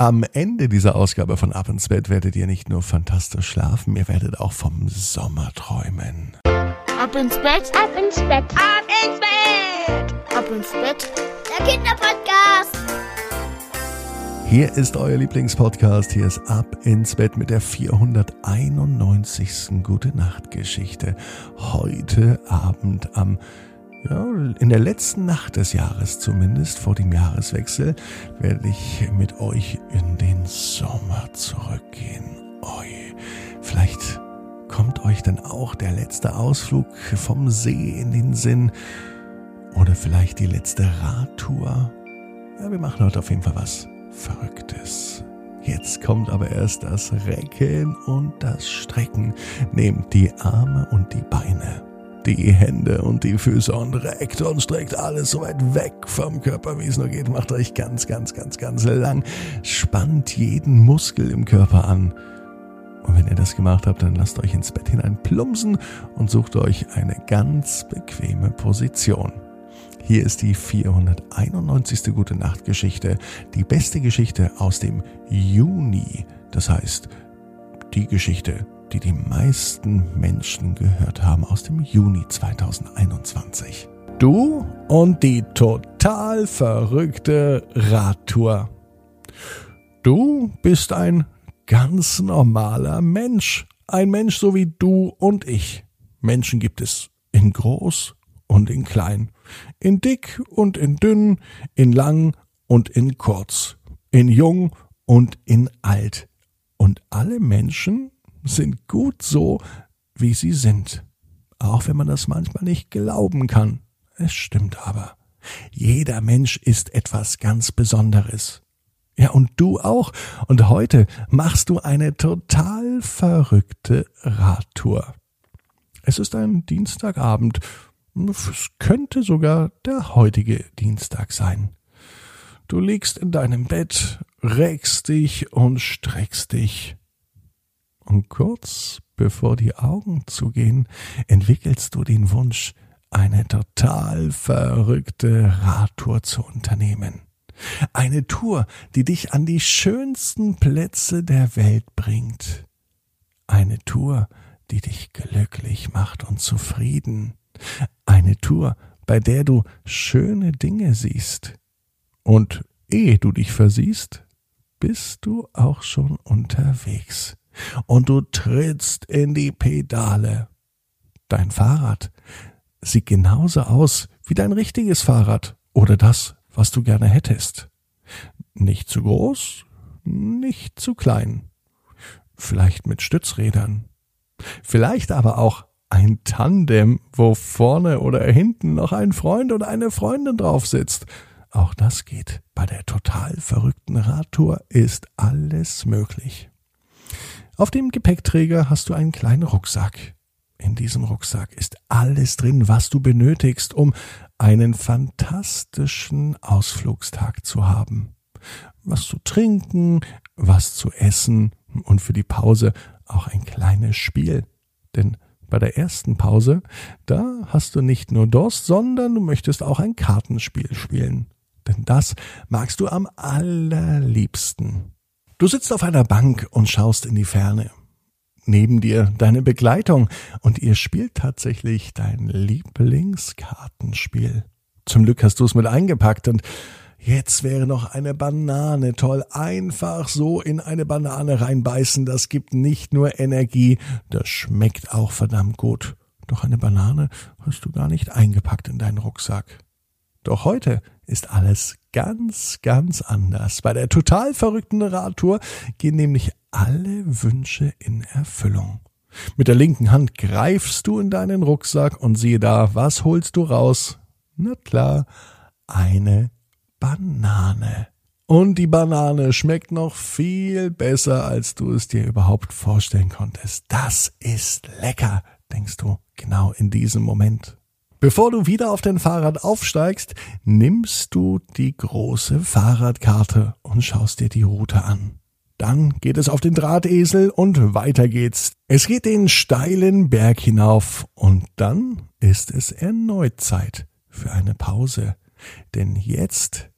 Am Ende dieser Ausgabe von Ab ins Bett werdet ihr nicht nur fantastisch schlafen, ihr werdet auch vom Sommer träumen. Ab ins Bett, Ab ins Bett. Ab ins Bett. ab ins Bett. Der Kinderpodcast. Hier ist euer Lieblingspodcast. Hier ist Ab ins Bett mit der 491. Gute Nacht Geschichte. Heute Abend am ja, in der letzten Nacht des Jahres zumindest, vor dem Jahreswechsel, werde ich mit euch in den Sommer zurückgehen. Oi, vielleicht kommt euch dann auch der letzte Ausflug vom See in den Sinn oder vielleicht die letzte Radtour. Ja, wir machen heute auf jeden Fall was Verrücktes. Jetzt kommt aber erst das Recken und das Strecken. Nehmt die Arme und die Beine die Hände und die Füße und reckt und streckt alles so weit weg vom Körper, wie es nur geht. Macht euch ganz, ganz, ganz, ganz lang. Spannt jeden Muskel im Körper an. Und wenn ihr das gemacht habt, dann lasst euch ins Bett hinein plumpsen und sucht euch eine ganz bequeme Position. Hier ist die 491. Gute Nacht Geschichte, die beste Geschichte aus dem Juni. Das heißt, die Geschichte, die die meisten Menschen gehört haben aus dem Juni 2021. Du und die total verrückte Radtour. Du bist ein ganz normaler Mensch. Ein Mensch so wie du und ich. Menschen gibt es in groß und in klein, in dick und in dünn, in lang und in kurz, in jung und in alt. Und alle Menschen sind gut so, wie sie sind. Auch wenn man das manchmal nicht glauben kann. Es stimmt aber. Jeder Mensch ist etwas ganz Besonderes. Ja, und du auch. Und heute machst du eine total verrückte Radtour. Es ist ein Dienstagabend. Es könnte sogar der heutige Dienstag sein. Du liegst in deinem Bett, regst dich und streckst dich. Und kurz bevor die Augen zugehen, entwickelst du den Wunsch, eine total verrückte Radtour zu unternehmen. Eine Tour, die dich an die schönsten Plätze der Welt bringt. Eine Tour, die dich glücklich macht und zufrieden. Eine Tour, bei der du schöne Dinge siehst. Und ehe du dich versiehst, bist du auch schon unterwegs und du trittst in die Pedale. Dein Fahrrad sieht genauso aus wie dein richtiges Fahrrad oder das, was du gerne hättest. Nicht zu groß, nicht zu klein. Vielleicht mit Stützrädern. Vielleicht aber auch ein Tandem, wo vorne oder hinten noch ein Freund oder eine Freundin drauf sitzt. Auch das geht. Bei der total verrückten Radtour ist alles möglich. Auf dem Gepäckträger hast du einen kleinen Rucksack. In diesem Rucksack ist alles drin, was du benötigst, um einen fantastischen Ausflugstag zu haben. Was zu trinken, was zu essen und für die Pause auch ein kleines Spiel. Denn bei der ersten Pause, da hast du nicht nur Durst, sondern du möchtest auch ein Kartenspiel spielen. Denn das magst du am allerliebsten. Du sitzt auf einer Bank und schaust in die Ferne. Neben dir deine Begleitung und ihr spielt tatsächlich dein Lieblingskartenspiel. Zum Glück hast du es mit eingepackt und jetzt wäre noch eine Banane toll. Einfach so in eine Banane reinbeißen, das gibt nicht nur Energie, das schmeckt auch verdammt gut. Doch eine Banane hast du gar nicht eingepackt in deinen Rucksack. Doch heute ist alles ganz, ganz anders. Bei der total verrückten Radtour gehen nämlich alle Wünsche in Erfüllung. Mit der linken Hand greifst du in deinen Rucksack und siehe da, was holst du raus? Na klar, eine Banane. Und die Banane schmeckt noch viel besser, als du es dir überhaupt vorstellen konntest. Das ist lecker, denkst du genau in diesem Moment. Bevor du wieder auf dein Fahrrad aufsteigst, nimmst du die große Fahrradkarte und schaust dir die Route an. Dann geht es auf den Drahtesel und weiter geht's. Es geht den steilen Berg hinauf und dann ist es erneut Zeit für eine Pause. Denn jetzt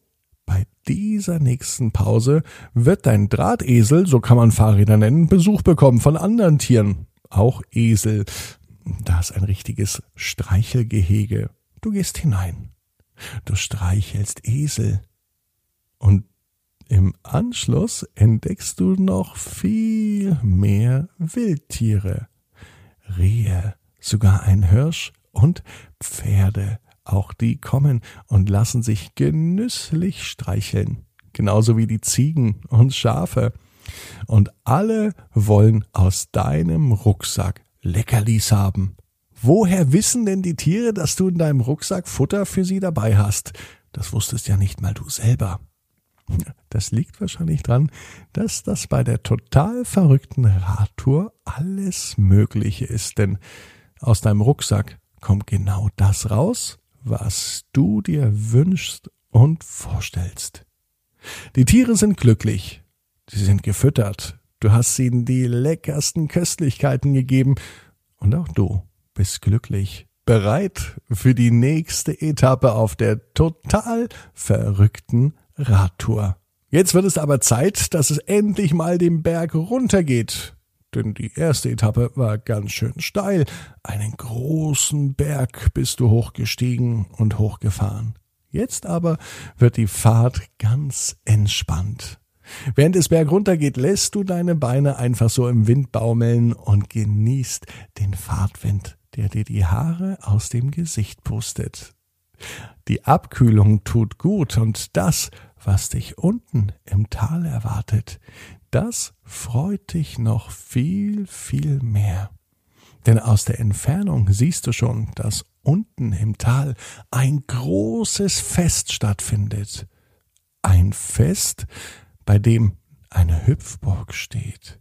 Bei dieser nächsten Pause wird dein Drahtesel, so kann man Fahrräder nennen, Besuch bekommen von anderen Tieren. Auch Esel. Da ist ein richtiges Streichelgehege. Du gehst hinein. Du streichelst Esel. Und im Anschluss entdeckst du noch viel mehr Wildtiere. Rehe, sogar ein Hirsch und Pferde. Auch die kommen und lassen sich genüsslich streicheln, genauso wie die Ziegen und Schafe. Und alle wollen aus deinem Rucksack Leckerlis haben. Woher wissen denn die Tiere, dass du in deinem Rucksack Futter für sie dabei hast? Das wusstest ja nicht mal du selber. Das liegt wahrscheinlich dran, dass das bei der total verrückten Radtour alles Mögliche ist, denn aus deinem Rucksack kommt genau das raus, was du dir wünschst und vorstellst. Die Tiere sind glücklich, sie sind gefüttert, du hast ihnen die leckersten Köstlichkeiten gegeben und auch du bist glücklich, bereit für die nächste Etappe auf der total verrückten Radtour. Jetzt wird es aber Zeit, dass es endlich mal den Berg runtergeht denn die erste Etappe war ganz schön steil. Einen großen Berg bist du hochgestiegen und hochgefahren. Jetzt aber wird die Fahrt ganz entspannt. Während es bergunter geht, lässt du deine Beine einfach so im Wind baumeln und genießt den Fahrtwind, der dir die Haare aus dem Gesicht pustet. Die Abkühlung tut gut und das, was dich unten im Tal erwartet, das freut dich noch viel, viel mehr. Denn aus der Entfernung siehst du schon, dass unten im Tal ein großes Fest stattfindet. Ein Fest, bei dem eine Hüpfburg steht,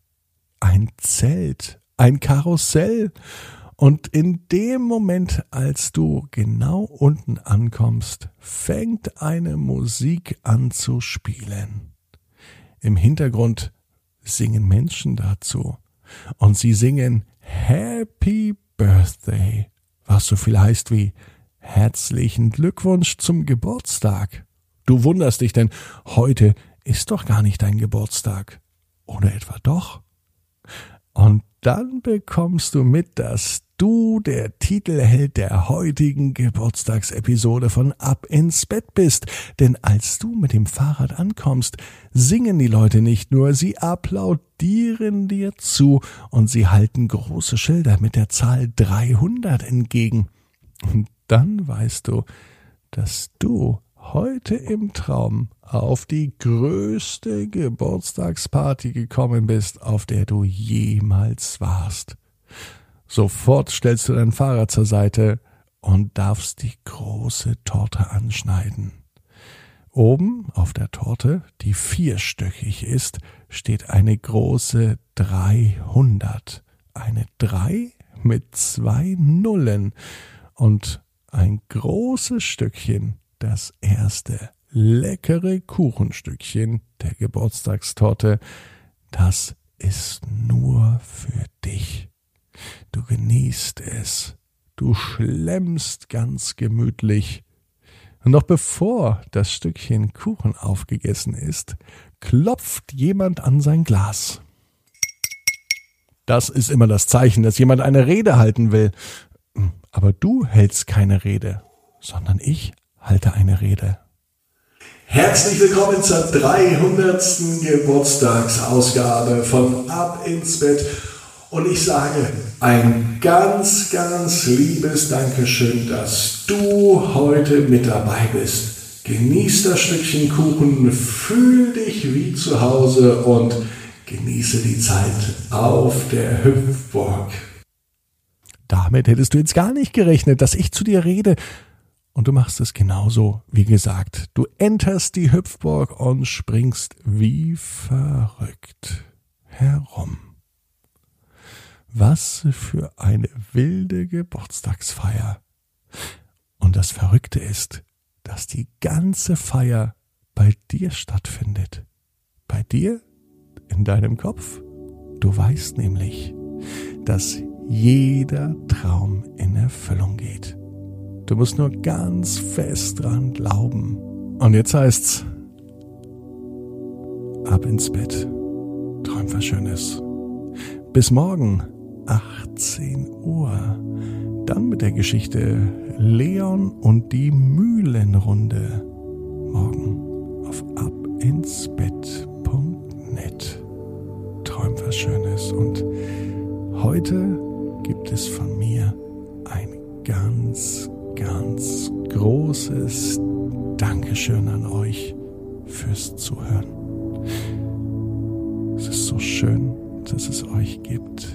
ein Zelt, ein Karussell, und in dem Moment, als du genau unten ankommst, fängt eine Musik an zu spielen. Im Hintergrund singen Menschen dazu. Und sie singen Happy Birthday, was so viel heißt wie herzlichen Glückwunsch zum Geburtstag. Du wunderst dich, denn heute ist doch gar nicht dein Geburtstag. Oder etwa doch? Und dann bekommst du mit, dass du der Titelheld der heutigen Geburtstagsepisode von Ab ins Bett bist. Denn als du mit dem Fahrrad ankommst, singen die Leute nicht nur, sie applaudieren dir zu und sie halten große Schilder mit der Zahl 300 entgegen. Und dann weißt du, dass du heute im Traum auf die größte Geburtstagsparty gekommen bist, auf der du jemals warst. Sofort stellst du dein Fahrrad zur Seite und darfst die große Torte anschneiden. Oben auf der Torte, die vierstöckig ist, steht eine große 300. Eine 3 mit zwei Nullen und ein großes Stückchen, das erste leckere Kuchenstückchen der Geburtstagstorte, das ist nur für dich. Du genießt es. Du schlemmst ganz gemütlich. Und noch bevor das Stückchen Kuchen aufgegessen ist, klopft jemand an sein Glas. Das ist immer das Zeichen, dass jemand eine Rede halten will. Aber du hältst keine Rede, sondern ich halte eine Rede. Herzlich willkommen zur 300. Geburtstagsausgabe von Ab ins Bett und ich sage ein ganz, ganz liebes Dankeschön, dass du heute mit dabei bist. Genieß das Stückchen Kuchen, fühl dich wie zu Hause und genieße die Zeit auf der Hüpfburg. Damit hättest du jetzt gar nicht gerechnet, dass ich zu dir rede. Und du machst es genauso, wie gesagt. Du enterst die Hüpfburg und springst wie verrückt herum. Was für eine wilde Geburtstagsfeier. Und das Verrückte ist, dass die ganze Feier bei dir stattfindet. Bei dir, in deinem Kopf. Du weißt nämlich, dass jeder Traum in Erfüllung geht. Du musst nur ganz fest dran glauben. Und jetzt heißt's, ab ins Bett. Träum was Schönes. Bis morgen, 18 Uhr. Dann mit der Geschichte Leon und die Mühlenrunde. Morgen auf abinsbett.net. Träum was Schönes. Und heute gibt es von mir ein ganz, ganz großes Dankeschön an euch fürs Zuhören. Es ist so schön, dass es euch gibt